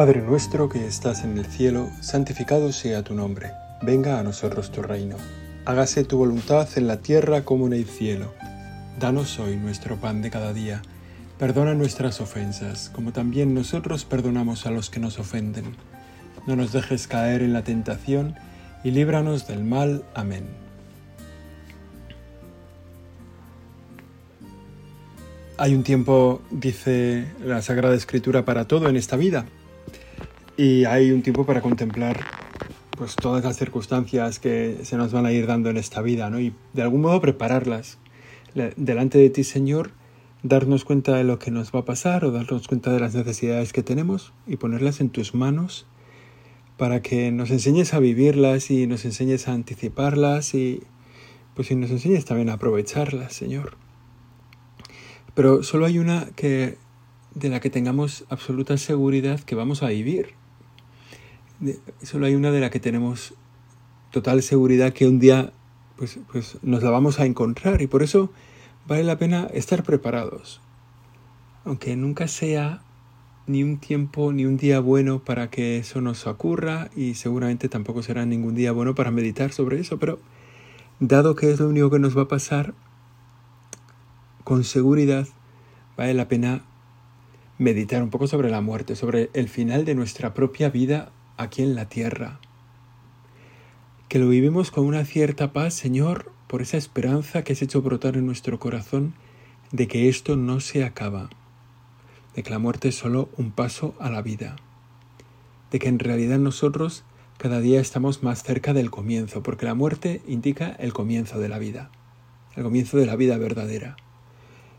Padre nuestro que estás en el cielo, santificado sea tu nombre. Venga a nosotros tu reino. Hágase tu voluntad en la tierra como en el cielo. Danos hoy nuestro pan de cada día. Perdona nuestras ofensas, como también nosotros perdonamos a los que nos ofenden. No nos dejes caer en la tentación y líbranos del mal. Amén. Hay un tiempo, dice la Sagrada Escritura, para todo en esta vida. Y hay un tiempo para contemplar pues todas las circunstancias que se nos van a ir dando en esta vida, ¿no? Y de algún modo prepararlas delante de ti, Señor, darnos cuenta de lo que nos va a pasar o darnos cuenta de las necesidades que tenemos y ponerlas en tus manos para que nos enseñes a vivirlas y nos enseñes a anticiparlas y pues y nos enseñes también a aprovecharlas, Señor. Pero solo hay una que de la que tengamos absoluta seguridad que vamos a vivir solo hay una de la que tenemos total seguridad que un día pues, pues nos la vamos a encontrar y por eso vale la pena estar preparados. Aunque nunca sea ni un tiempo ni un día bueno para que eso nos ocurra y seguramente tampoco será ningún día bueno para meditar sobre eso, pero dado que es lo único que nos va a pasar, con seguridad vale la pena meditar un poco sobre la muerte, sobre el final de nuestra propia vida aquí en la tierra. Que lo vivimos con una cierta paz, Señor, por esa esperanza que has hecho brotar en nuestro corazón de que esto no se acaba, de que la muerte es solo un paso a la vida, de que en realidad nosotros cada día estamos más cerca del comienzo, porque la muerte indica el comienzo de la vida, el comienzo de la vida verdadera.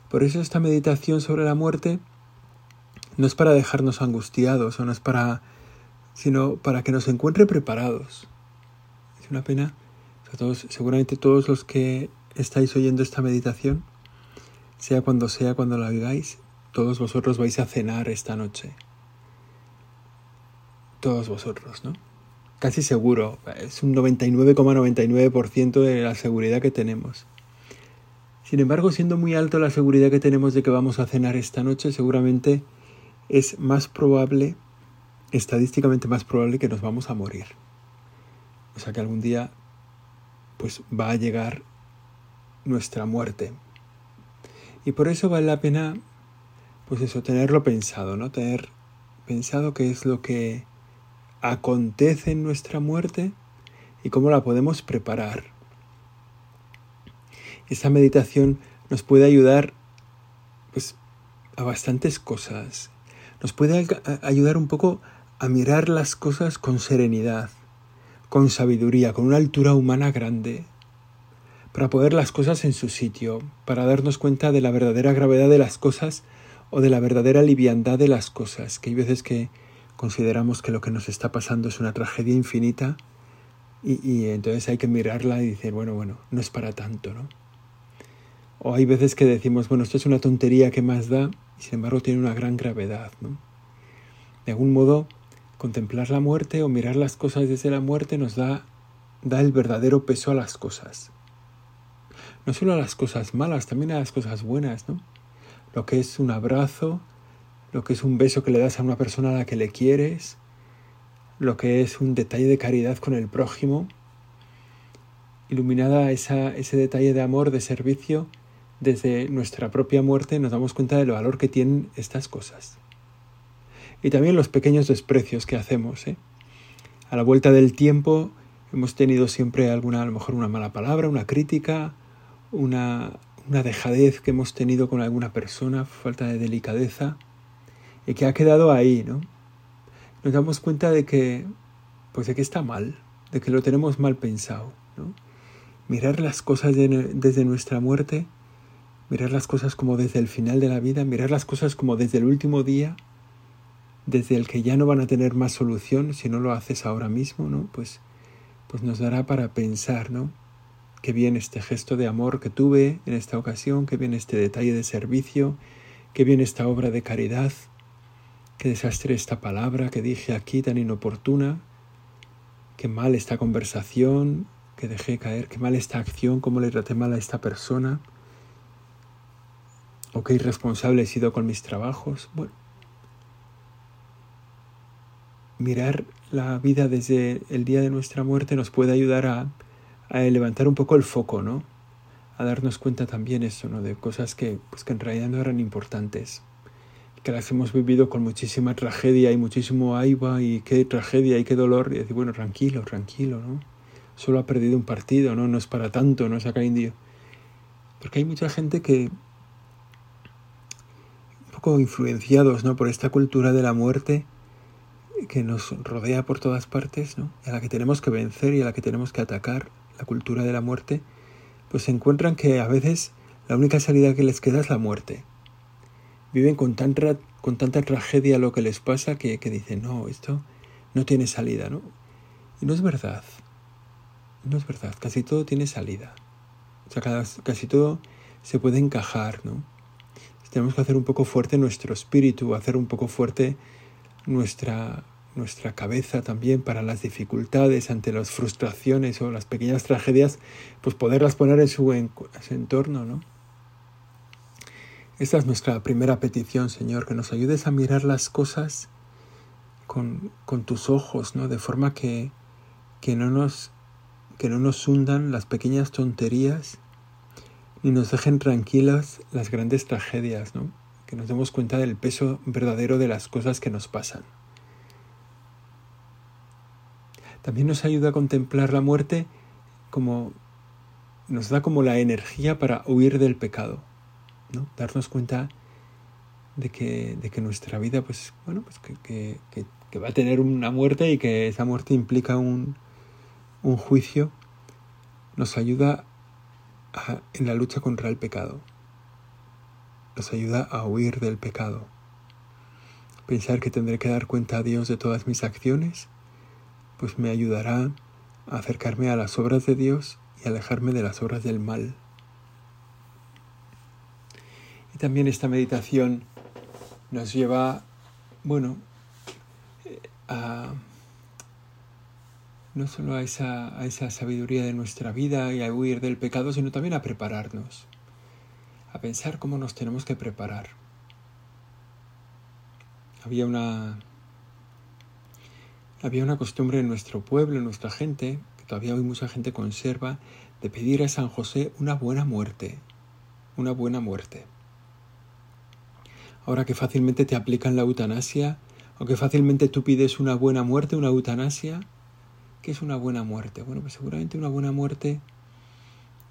Por eso esta meditación sobre la muerte no es para dejarnos angustiados o no es para sino para que nos encuentre preparados. Es una pena, todos, seguramente todos los que estáis oyendo esta meditación, sea cuando sea cuando la viváis, todos vosotros vais a cenar esta noche. Todos vosotros, ¿no? Casi seguro, es un 99,99% de la seguridad que tenemos. Sin embargo, siendo muy alto la seguridad que tenemos de que vamos a cenar esta noche, seguramente es más probable estadísticamente más probable que nos vamos a morir. O sea que algún día pues va a llegar nuestra muerte. Y por eso vale la pena pues eso, tenerlo pensado, ¿no? Tener pensado qué es lo que acontece en nuestra muerte y cómo la podemos preparar. Esta meditación nos puede ayudar pues a bastantes cosas. Nos puede ayudar un poco a mirar las cosas con serenidad, con sabiduría, con una altura humana grande, para poner las cosas en su sitio, para darnos cuenta de la verdadera gravedad de las cosas o de la verdadera liviandad de las cosas, que hay veces que consideramos que lo que nos está pasando es una tragedia infinita y, y entonces hay que mirarla y decir, bueno, bueno, no es para tanto, ¿no? O hay veces que decimos, bueno, esto es una tontería que más da y sin embargo tiene una gran gravedad, ¿no? De algún modo, Contemplar la muerte o mirar las cosas desde la muerte nos da, da el verdadero peso a las cosas. No solo a las cosas malas, también a las cosas buenas, ¿no? Lo que es un abrazo, lo que es un beso que le das a una persona a la que le quieres, lo que es un detalle de caridad con el prójimo, iluminada ese detalle de amor, de servicio, desde nuestra propia muerte nos damos cuenta del valor que tienen estas cosas y también los pequeños desprecios que hacemos. ¿eh? A la vuelta del tiempo hemos tenido siempre alguna, a lo mejor una mala palabra, una crítica, una, una dejadez que hemos tenido con alguna persona, falta de delicadeza, y que ha quedado ahí, ¿no? Nos damos cuenta de que, pues de que está mal, de que lo tenemos mal pensado. Mirar las cosas desde nuestra muerte, mirar las cosas como desde el final de la vida, mirar las cosas como desde el último día, desde el que ya no van a tener más solución si no lo haces ahora mismo, ¿no? Pues, pues nos dará para pensar, ¿no? Qué bien este gesto de amor que tuve en esta ocasión, qué bien este detalle de servicio, qué bien esta obra de caridad, qué desastre esta palabra que dije aquí tan inoportuna, qué mal esta conversación que dejé caer, qué mal esta acción, cómo le traté mal a esta persona, o qué irresponsable he sido con mis trabajos. Bueno, mirar la vida desde el día de nuestra muerte nos puede ayudar a, levantar un poco el foco, ¿no? A darnos cuenta también eso, ¿no? De cosas que, pues, que en realidad no eran importantes, que las hemos vivido con muchísima tragedia y muchísimo aiba y qué tragedia y qué dolor, y decir, bueno, tranquilo, tranquilo, ¿no? Solo ha perdido un partido, ¿no? No es para tanto, no es acá indio. Porque hay mucha gente que, poco influenciados, ¿no? Por esta cultura de la muerte, que nos rodea por todas partes, ¿no? a la que tenemos que vencer y a la que tenemos que atacar, la cultura de la muerte, pues se encuentran que a veces la única salida que les queda es la muerte. Viven con, tanta, con tanta tragedia lo que les pasa que, que dicen, no, esto no tiene salida, ¿no? Y no es verdad. No es verdad. Casi todo tiene salida. O sea, casi todo se puede encajar, ¿no? Tenemos que hacer un poco fuerte nuestro espíritu, hacer un poco fuerte nuestra, nuestra cabeza también para las dificultades, ante las frustraciones o las pequeñas tragedias, pues poderlas poner en su, entorno, ¿no? Esta es nuestra primera petición, Señor, que nos ayudes a mirar las cosas con, con tus ojos, ¿no? De forma que, que, no nos, que no nos hundan las pequeñas tonterías ni nos dejen tranquilas las grandes tragedias, ¿no? Que nos demos cuenta del peso verdadero de las cosas que nos pasan. También nos ayuda a contemplar la muerte como nos da como la energía para huir del pecado, ¿no? Darnos cuenta de que, de que nuestra vida, pues, bueno, pues que, que, va a tener una muerte y que esa muerte implica un, un juicio, nos ayuda en la lucha contra el pecado. Nos ayuda a huir del pecado. Pensar que tendré que dar cuenta a Dios de todas mis acciones pues me ayudará a acercarme a las obras de Dios y alejarme de las obras del mal. Y también esta meditación nos lleva, bueno, a no solo a esa, a esa sabiduría de nuestra vida y a huir del pecado, sino también a prepararnos, a pensar cómo nos tenemos que preparar. Había una había una costumbre en nuestro pueblo, en nuestra gente, que todavía hoy mucha gente conserva, de pedir a San José una buena muerte. Una buena muerte. Ahora que fácilmente te aplican la eutanasia, o que fácilmente tú pides una buena muerte, una eutanasia, ¿qué es una buena muerte? Bueno, pues seguramente una buena muerte,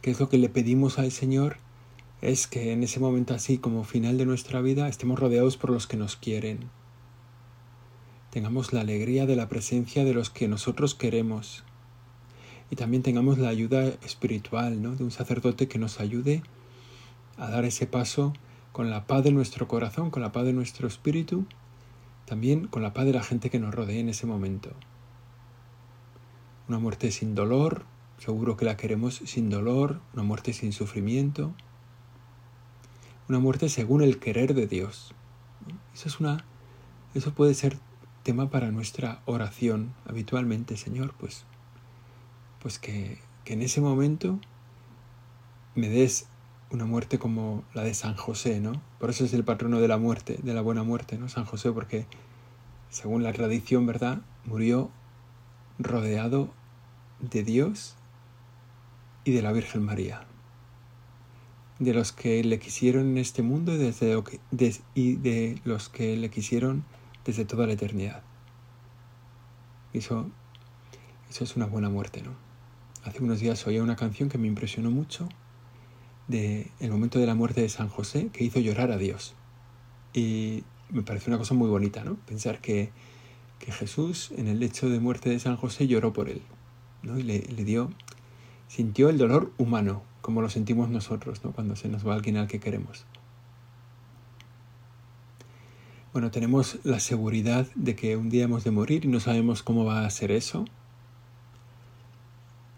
que es lo que le pedimos al Señor, es que en ese momento así como final de nuestra vida estemos rodeados por los que nos quieren, tengamos la alegría de la presencia de los que nosotros queremos y también tengamos la ayuda espiritual ¿no? de un sacerdote que nos ayude a dar ese paso con la paz de nuestro corazón, con la paz de nuestro espíritu, también con la paz de la gente que nos rodea en ese momento. Una muerte sin dolor, seguro que la queremos sin dolor, una muerte sin sufrimiento, una muerte según el querer de Dios. Eso es una eso puede ser tema para nuestra oración habitualmente, Señor, pues, pues que, que en ese momento me des una muerte como la de San José, ¿no? Por eso es el patrono de la muerte, de la buena muerte, ¿no? San José, porque según la tradición, ¿verdad? Murió rodeado de Dios y de la Virgen María, de los que le quisieron en este mundo y, desde y de los que le quisieron desde toda la eternidad. Eso, eso es una buena muerte, ¿no? Hace unos días oía una canción que me impresionó mucho de el momento de la muerte de San José que hizo llorar a Dios. Y me parece una cosa muy bonita, ¿no? Pensar que, que Jesús en el hecho de muerte de San José lloró por él, ¿no? Y le, le dio, sintió el dolor humano, como lo sentimos nosotros, ¿no? Cuando se nos va alguien al que queremos. Bueno, tenemos la seguridad de que un día hemos de morir y no sabemos cómo va a ser eso.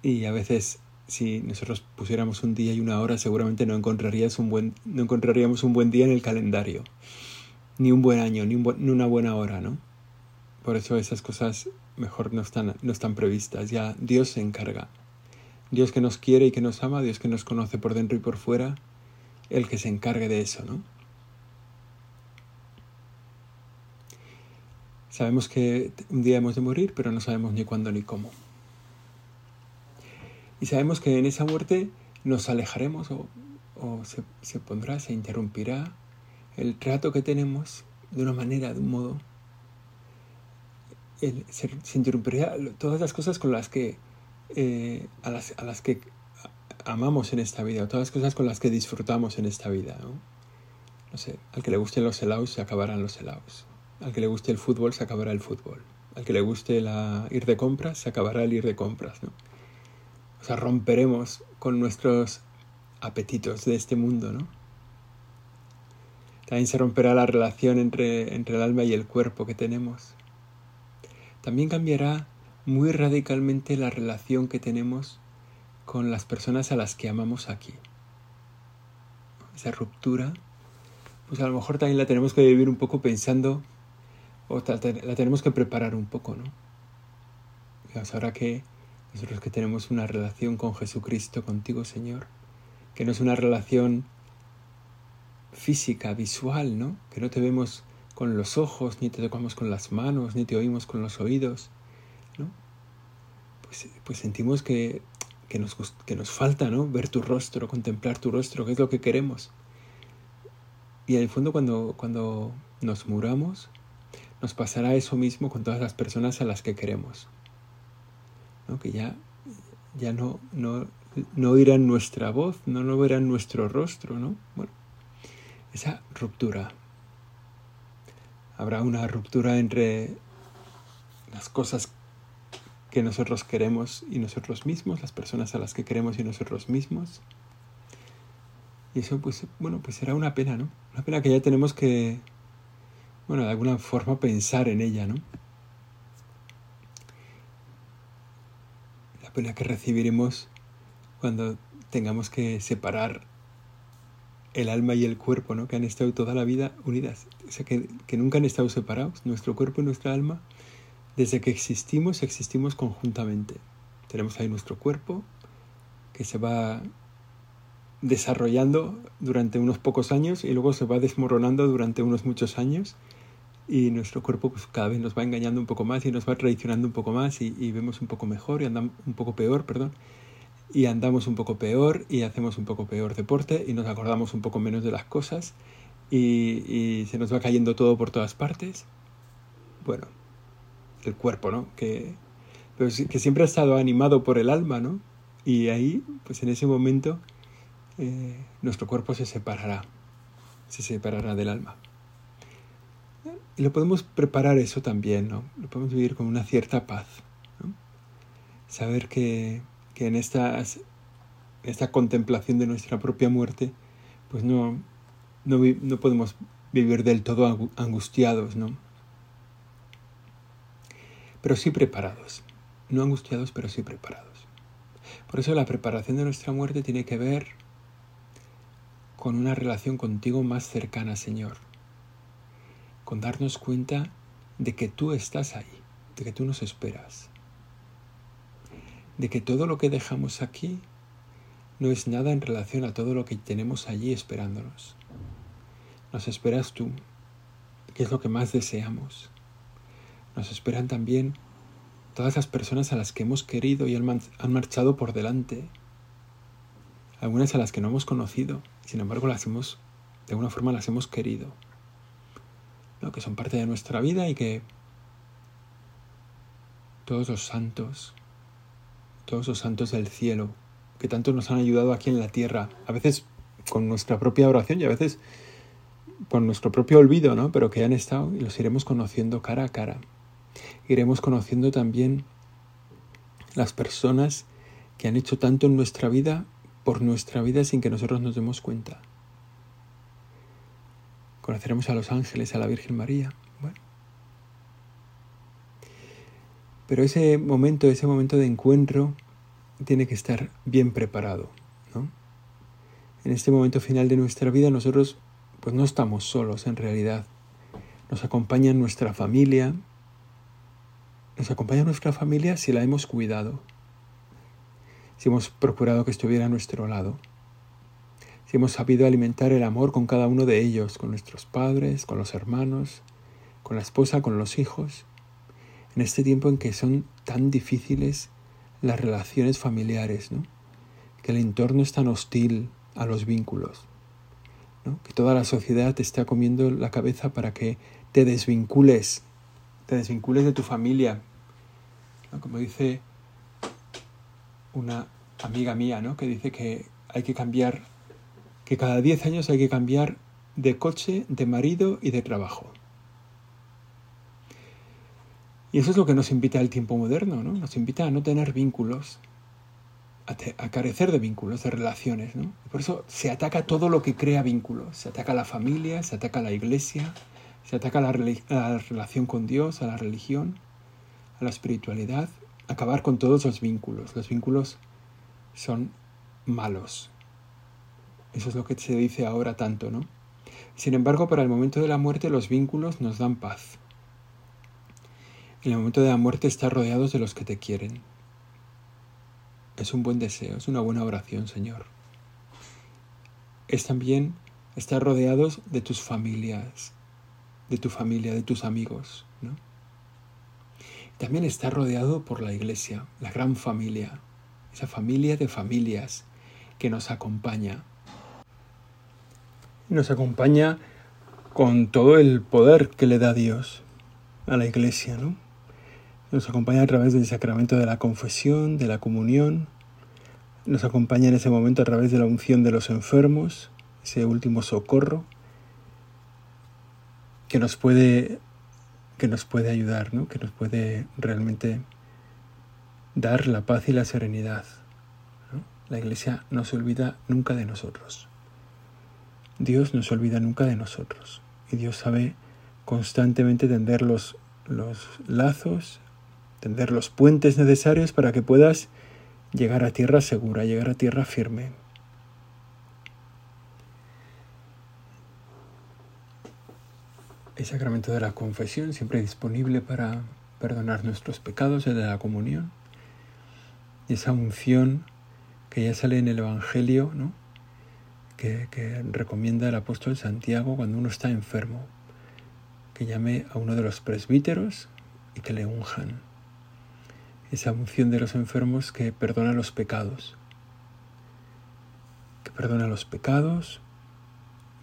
Y a veces, si nosotros pusiéramos un día y una hora, seguramente no, encontraríamos un buen día en el calendario, ni un buen año, ni, ni una buena hora, ¿no? Por eso esas cosas mejor no están, no están previstas, ya Dios se encarga. Dios que nos quiere y que nos ama, Dios que nos conoce por dentro y por fuera, el que se encargue de eso, ¿no? Sabemos que un día hemos de morir, pero no sabemos ni cuándo ni cómo. Y sabemos que en esa muerte nos alejaremos o, se, pondrá, se interrumpirá el trato que tenemos de una manera, de un modo. se, interrumpirá todas las cosas con las que, eh, a, las, que amamos en esta vida, o todas las cosas con las que disfrutamos en esta vida. ¿no? sé, al que le gusten los helados se acabarán los helados. Al que le guste el fútbol se acabará el fútbol. Al que le guste ir de compras se acabará el ir de compras. ¿no? O sea, romperemos con nuestros apetitos de este mundo, ¿no? También se romperá la relación entre, entre el alma y el cuerpo que tenemos. También cambiará muy radicalmente la relación que tenemos con las personas a las que amamos aquí. Esa ruptura, pues a lo mejor también la tenemos que vivir un poco pensando, o la tenemos que preparar un poco, ¿no? ahora que nosotros que tenemos una relación con Jesucristo, contigo, Señor, que no es una relación física, visual, ¿no? Que no te vemos con los ojos, ni te tocamos con las manos, ni te oímos con los oídos. Pues, pues sentimos que que nos, que nos falta, ¿no? Ver tu rostro, contemplar tu rostro, que es lo que queremos. Y en el fondo cuando, cuando nos muramos, nos pasará eso mismo con todas las personas a las que queremos. ¿no? Que ya, ya no, no, no oirán nuestra voz, no, no verán nuestro rostro, ¿no? Bueno, esa ruptura. Habrá una ruptura entre las cosas que nosotros queremos y nosotros mismos, las personas a las que queremos y nosotros mismos. Y eso, pues, bueno, pues será una pena, ¿no? Una pena que ya tenemos que, bueno, de alguna forma pensar en ella, ¿no? La pena que recibiremos cuando tengamos que separar el alma y el cuerpo, ¿no? Que han estado toda la vida unidas. O sea, que, que nunca han estado separados, nuestro cuerpo y nuestra alma desde que existimos, existimos conjuntamente. Tenemos ahí nuestro cuerpo que se va desarrollando durante unos pocos años y luego se va desmoronando durante unos muchos años y nuestro cuerpo pues, cada vez nos va engañando un poco más y nos va traicionando un poco más y, vemos un poco mejor y andamos un poco peor, perdón, y andamos un poco peor y hacemos un poco peor deporte y nos acordamos un poco menos de las cosas y, y se nos va cayendo todo por todas partes. Bueno, el cuerpo, ¿no? Que, pero que siempre ha estado animado por el alma, ¿no? Y ahí, pues en ese momento, eh, nuestro cuerpo se separará, se separará del alma. Y lo podemos preparar eso también, ¿no? Lo podemos vivir con una cierta paz, ¿no? Saber que, que en estas, esta contemplación de nuestra propia muerte, pues no, no, no podemos vivir del todo angustiados, ¿no? Pero sí preparados. No angustiados, pero sí preparados. Por eso la preparación de nuestra muerte tiene que ver con una relación contigo más cercana, Señor. Con darnos cuenta de que tú estás ahí, de que tú nos esperas. De que todo lo que dejamos aquí no es nada en relación a todo lo que tenemos allí esperándonos. Nos esperas tú, que es lo que más deseamos nos esperan también todas las personas a las que hemos querido y han marchado por delante, algunas a las que no hemos conocido, sin embargo las hemos, de alguna forma las hemos querido, que son parte de nuestra vida y que todos los santos, todos los santos del cielo, que tanto nos han ayudado aquí en la tierra, a veces con nuestra propia oración y a veces con nuestro propio olvido, ¿no? Pero que han estado y los iremos conociendo cara a cara iremos conociendo también las personas que han hecho tanto en nuestra vida por nuestra vida sin que nosotros nos demos cuenta. Conoceremos a los ángeles, a la Virgen María. Bueno. Pero ese momento, ese momento de encuentro, tiene que estar bien preparado. ¿no? En este momento final de nuestra vida nosotros pues no estamos solos en realidad. Nos acompaña nuestra familia, nos acompaña nuestra familia si la hemos cuidado, si hemos procurado que estuviera a nuestro lado, si hemos sabido alimentar el amor con cada uno de ellos, con nuestros padres, con los hermanos, con la esposa, con los hijos, en este tiempo en que son tan difíciles las relaciones familiares, ¿no? que el entorno es tan hostil a los vínculos, ¿no? que toda la sociedad te está comiendo la cabeza para que te desvincules, te desvincules de tu familia, como dice una amiga mía, ¿no? que dice que hay que cambiar, que cada 10 años hay que cambiar de coche, de marido y de trabajo. Y eso es lo que nos invita al tiempo moderno, ¿no? Nos invita a no tener vínculos, a, carecer de vínculos, de relaciones, ¿no? por eso se ataca todo lo que crea vínculos. Se ataca a la familia, se ataca a la iglesia, se ataca a la, relación con Dios, a la religión, a la espiritualidad. Acabar con todos los vínculos. Los vínculos son malos. Eso es lo que se dice ahora tanto, ¿no? Sin embargo, para el momento de la muerte los vínculos nos dan paz. En el momento de la muerte estás rodeados de los que te quieren. Es un buen deseo, es una buena oración, Señor. Es también estar rodeados de tus familias, de tu familia, de tus amigos, ¿no? También estar rodeado por la iglesia, la gran familia, esa familia de familias que nos acompaña. Nos acompaña con todo el poder que le da Dios a la iglesia, ¿no? Nos acompaña a través del sacramento de la confesión, de la comunión. Nos acompaña en ese momento a través de la unción de los enfermos, ese último socorro que nos puede, que nos puede ayudar, ¿no? que nos puede realmente dar la paz y la serenidad. La Iglesia no se olvida nunca de nosotros. Dios no se olvida nunca de nosotros. Y Dios sabe constantemente tender los, los lazos tender los puentes necesarios para que puedas llegar a tierra segura, llegar a tierra firme. El sacramento de la confesión siempre disponible para perdonar nuestros pecados, el de la comunión. Y esa unción que ya sale en el Evangelio, ¿no? que, que recomienda el apóstol Santiago cuando uno está enfermo, que llame a uno de los presbíteros y que le unjan esa unción de los enfermos que perdona los pecados, que perdona los pecados,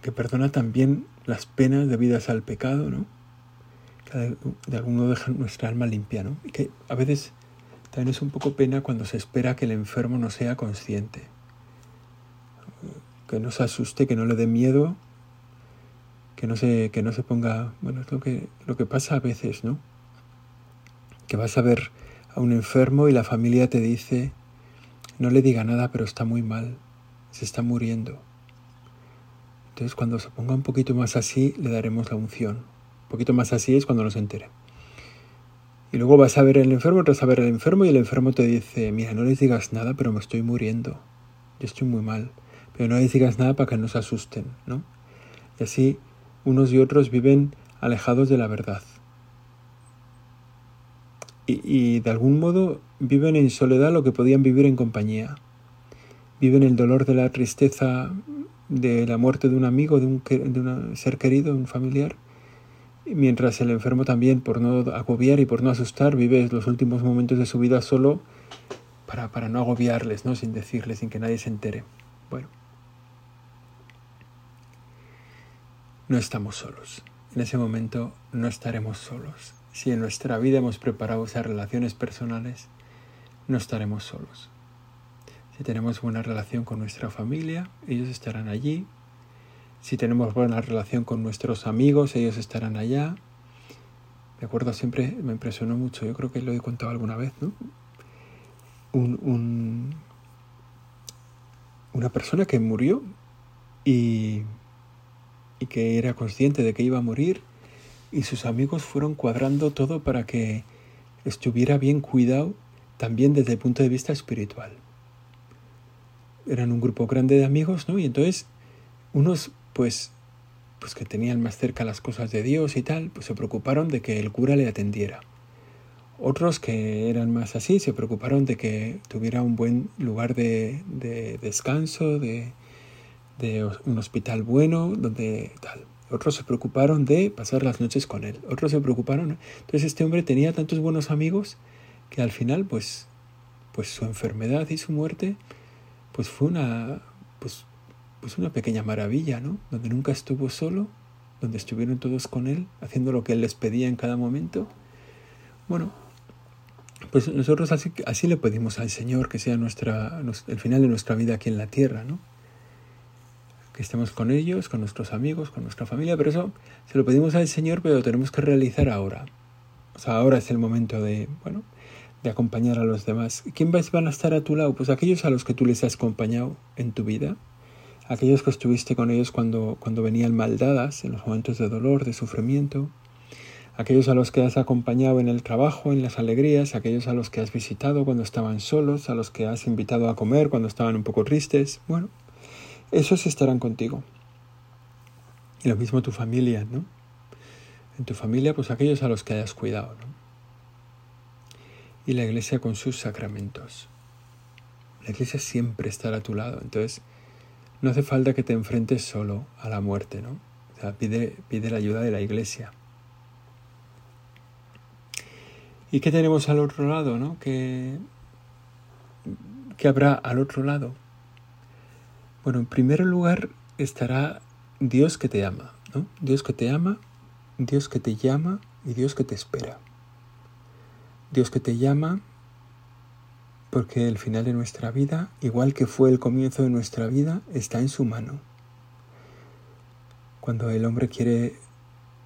que perdona también las penas debidas al pecado, ¿no? De algún modo deja nuestra alma limpia, ¿no? Y que a veces también es un poco pena cuando se espera que el enfermo no sea consciente, que no se asuste, que no le dé miedo, que no se, que no se ponga, bueno, es lo que, lo que pasa a veces, ¿no? Que vas a ver a un enfermo y la familia te dice, no le diga nada, pero está muy mal, se está muriendo. Entonces cuando se ponga un poquito más así, le daremos la unción. Un poquito más así es cuando nos entere. Y luego vas a ver al enfermo, vas a ver al enfermo y el enfermo te dice, mira, no les digas nada, pero me estoy muriendo. Yo estoy muy mal. Pero no les digas nada para que no se asusten, ¿no? Y así unos y otros viven alejados de la verdad y, de algún modo viven en soledad lo que podían vivir en compañía. Viven el dolor de la tristeza de la muerte de un amigo, de un, de un ser querido, un familiar, mientras el enfermo también, por no agobiar y por no asustar, vive los últimos momentos de su vida solo para, para no agobiarles, ¿no? sin decirles, sin que nadie se entere. Bueno, no estamos solos. En ese momento no estaremos solos. Si en nuestra vida hemos preparado esas relaciones personales, no estaremos solos. Si tenemos buena relación con nuestra familia, ellos estarán allí. Si tenemos buena relación con nuestros amigos, ellos estarán allá. Me acuerdo siempre, me impresionó mucho, yo creo que lo he contado alguna vez, ¿no? Un, una persona que murió y, y que era consciente de que iba a morir y sus amigos fueron cuadrando todo para que estuviera bien cuidado también desde el punto de vista espiritual. Eran un grupo grande de amigos, ¿no? Y entonces unos, pues, pues que tenían más cerca las cosas de Dios y tal, pues se preocuparon de que el cura le atendiera. Otros que eran más así se preocuparon de que tuviera un buen lugar de, de descanso, de, de un hospital bueno, donde tal. otros se preocuparon de pasar las noches con él, otros se preocuparon. Entonces este hombre tenía tantos buenos amigos que al final, pues, pues su enfermedad y su muerte, pues fue una, pues, pues una pequeña maravilla, ¿no? Donde nunca estuvo solo, donde estuvieron todos con él, haciendo lo que él les pedía en cada momento. Bueno, pues nosotros así, así le pedimos al Señor que sea nuestra, el final de nuestra vida aquí en la tierra, ¿no? Que estemos con ellos, con nuestros amigos, con nuestra familia, pero eso se lo pedimos al Señor, pero lo tenemos que realizar ahora. O sea, ahora es el momento de, bueno, de acompañar a los demás. ¿Quién van a estar a tu lado? Pues aquellos a los que tú les has acompañado en tu vida, aquellos que estuviste con ellos cuando, cuando venían maldadas, en los momentos de dolor, de sufrimiento, aquellos a los que has acompañado en el trabajo, en las alegrías, aquellos a los que has visitado cuando estaban solos, a los que has invitado a comer cuando estaban un poco tristes, bueno, esos estarán contigo. Y lo mismo tu familia, ¿no? En tu familia, pues aquellos a los que hayas cuidado, ¿no? Y la iglesia con sus sacramentos. La iglesia siempre estará a tu lado, entonces no hace falta que te enfrentes solo a la muerte, ¿no? Pide, pide la ayuda de la iglesia. ¿Y qué tenemos al otro lado? ¿no? ¿Qué, ¿Qué habrá al otro lado? Bueno, en primer lugar estará Dios que te ama, ¿no? Dios que te ama, Dios que te llama y Dios que te espera. Dios que te llama porque el final de nuestra vida, igual que fue el comienzo de nuestra vida, está en su mano. Cuando el hombre quiere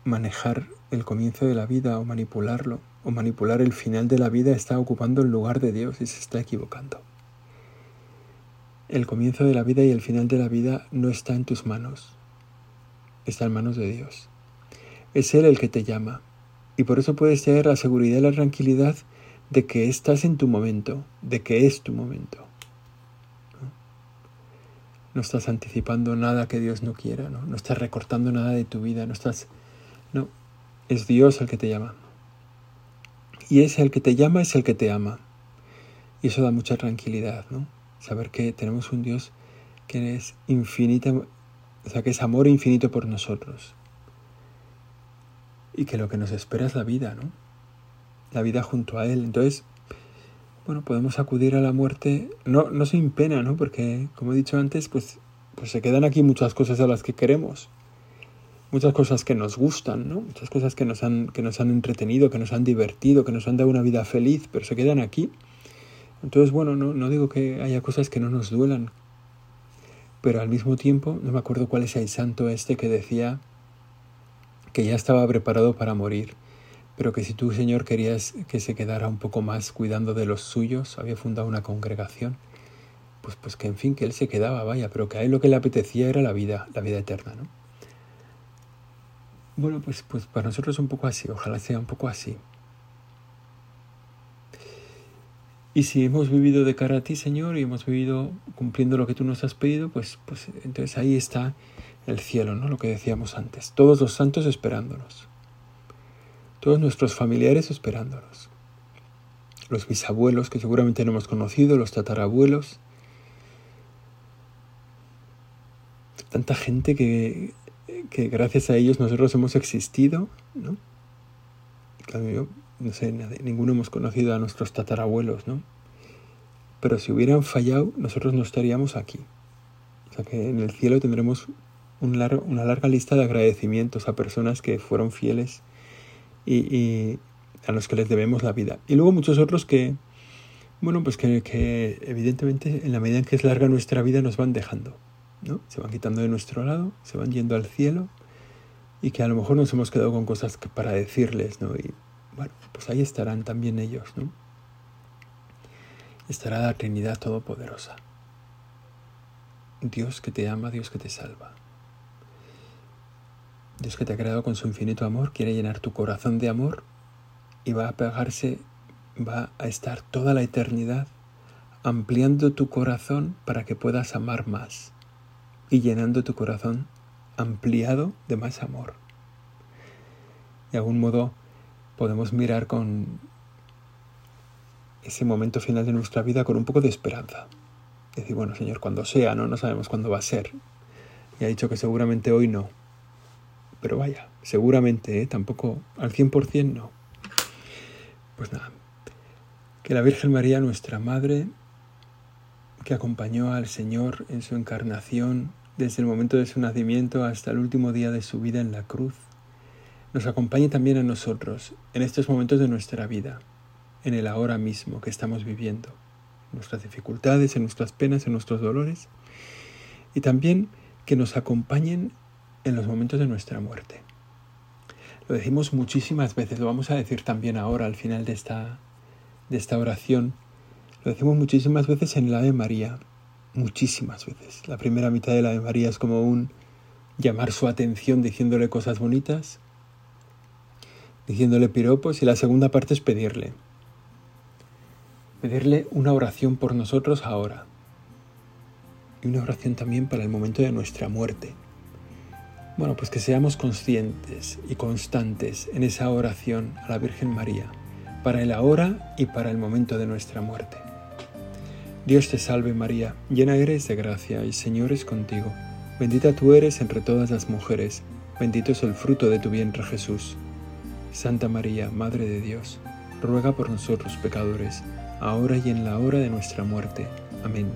manejar el comienzo de la vida o manipularlo, o manipular el final de la vida está ocupando el lugar de Dios y se está equivocando. El comienzo de la vida y el final de la vida no está en tus manos, está en manos de Dios. Es Él el que te llama y por eso puedes tener la seguridad y la tranquilidad de que estás en tu momento, de que es tu momento. No, estás anticipando nada que Dios no quiera, ¿no? no estás recortando nada de tu vida, no estás... No, es Dios el que te llama. Y es el que te llama, es el que te ama. Y eso da mucha tranquilidad, ¿no? Saber que tenemos un Dios que es infinita, o sea, que es amor infinito por nosotros. Y que lo que nos espera es la vida, ¿no? La vida junto a Él. Entonces, bueno, podemos acudir a la muerte, no, no sin pena, ¿no? Porque, como he dicho antes, pues, pues se quedan aquí muchas cosas a las que queremos muchas cosas que nos gustan, ¿no? muchas cosas que nos, han, que nos han entretenido, que nos han divertido, que nos han dado una vida feliz, pero se quedan aquí. Entonces, bueno, no, no digo que haya cosas que no nos duelan, pero al mismo tiempo, no me acuerdo cuál es el santo este que decía que ya estaba preparado para morir, pero que si tú, Señor, querías que se quedara un poco más cuidando de los suyos, había fundado una congregación, pues, pues que en fin, que él se quedaba, vaya, pero que a él lo que le apetecía era la vida, la vida eterna, ¿no? Bueno, pues, pues para nosotros es un poco así, ojalá sea un poco así. Y si hemos vivido de cara a ti, Señor, y hemos vivido cumpliendo lo que tú nos has pedido, pues, pues entonces ahí está el cielo, ¿no? Lo que decíamos antes. Todos los santos esperándonos. Todos nuestros familiares esperándonos. Los bisabuelos que seguramente no hemos conocido, los tatarabuelos. Tanta gente que que gracias a ellos nosotros hemos existido, ¿no? Claro, no sé, ninguno hemos conocido a nuestros tatarabuelos, ¿no? Pero si hubieran fallado, nosotros no estaríamos aquí. O sea que en el cielo tendremos una larga lista de agradecimientos a personas que fueron fieles y, a los que les debemos la vida. Y luego muchos otros que, bueno, pues que, que evidentemente en la medida en que es larga nuestra vida nos van dejando. Se van quitando de nuestro lado, se van yendo al cielo y que a lo mejor nos hemos quedado con cosas que para decirles, ¿no? Y bueno, pues ahí estarán también ellos, ¿no? Estará la Trinidad Todopoderosa. Dios que te ama, Dios que te salva. Dios que te ha creado con su infinito amor, quiere llenar tu corazón de amor y va a pegarse, va a estar toda la eternidad ampliando tu corazón para que puedas amar más y llenando tu corazón ampliado de más amor. De algún modo podemos mirar con ese momento final de nuestra vida con un poco de esperanza. Decir, bueno, Señor, cuando sea, ¿no? No sabemos cuándo va a ser. Y ha dicho que seguramente hoy no. Pero vaya, seguramente, ¿eh? tampoco al 100% no. Pues nada, que la Virgen María, nuestra Madre, que acompañó al Señor en su encarnación desde el momento de su nacimiento hasta el último día de su vida en la cruz, nos acompañe también a nosotros en estos momentos de nuestra vida, en el ahora mismo que estamos viviendo, en nuestras dificultades, en nuestras penas, en nuestros dolores, y también que nos acompañen en los momentos de nuestra muerte. Lo decimos muchísimas veces, lo vamos a decir también ahora al final de esta, de esta oración. Lo decimos muchísimas veces en la Ave María, muchísimas veces. La primera mitad de la Ave María es como un llamar su atención diciéndole cosas bonitas, diciéndole piropos y la segunda parte es pedirle. Pedirle una oración por nosotros ahora y una oración también para el momento de nuestra muerte. Bueno, pues que seamos conscientes y constantes en esa oración a la Virgen María, para el ahora y para el momento de nuestra muerte. Dios te salve María, llena eres de gracia, y Señor es contigo. Bendita tú eres entre todas las mujeres, bendito es el fruto de tu vientre Jesús. Santa María, Madre de Dios, ruega por nosotros pecadores, ahora y en la hora de nuestra muerte. Amén.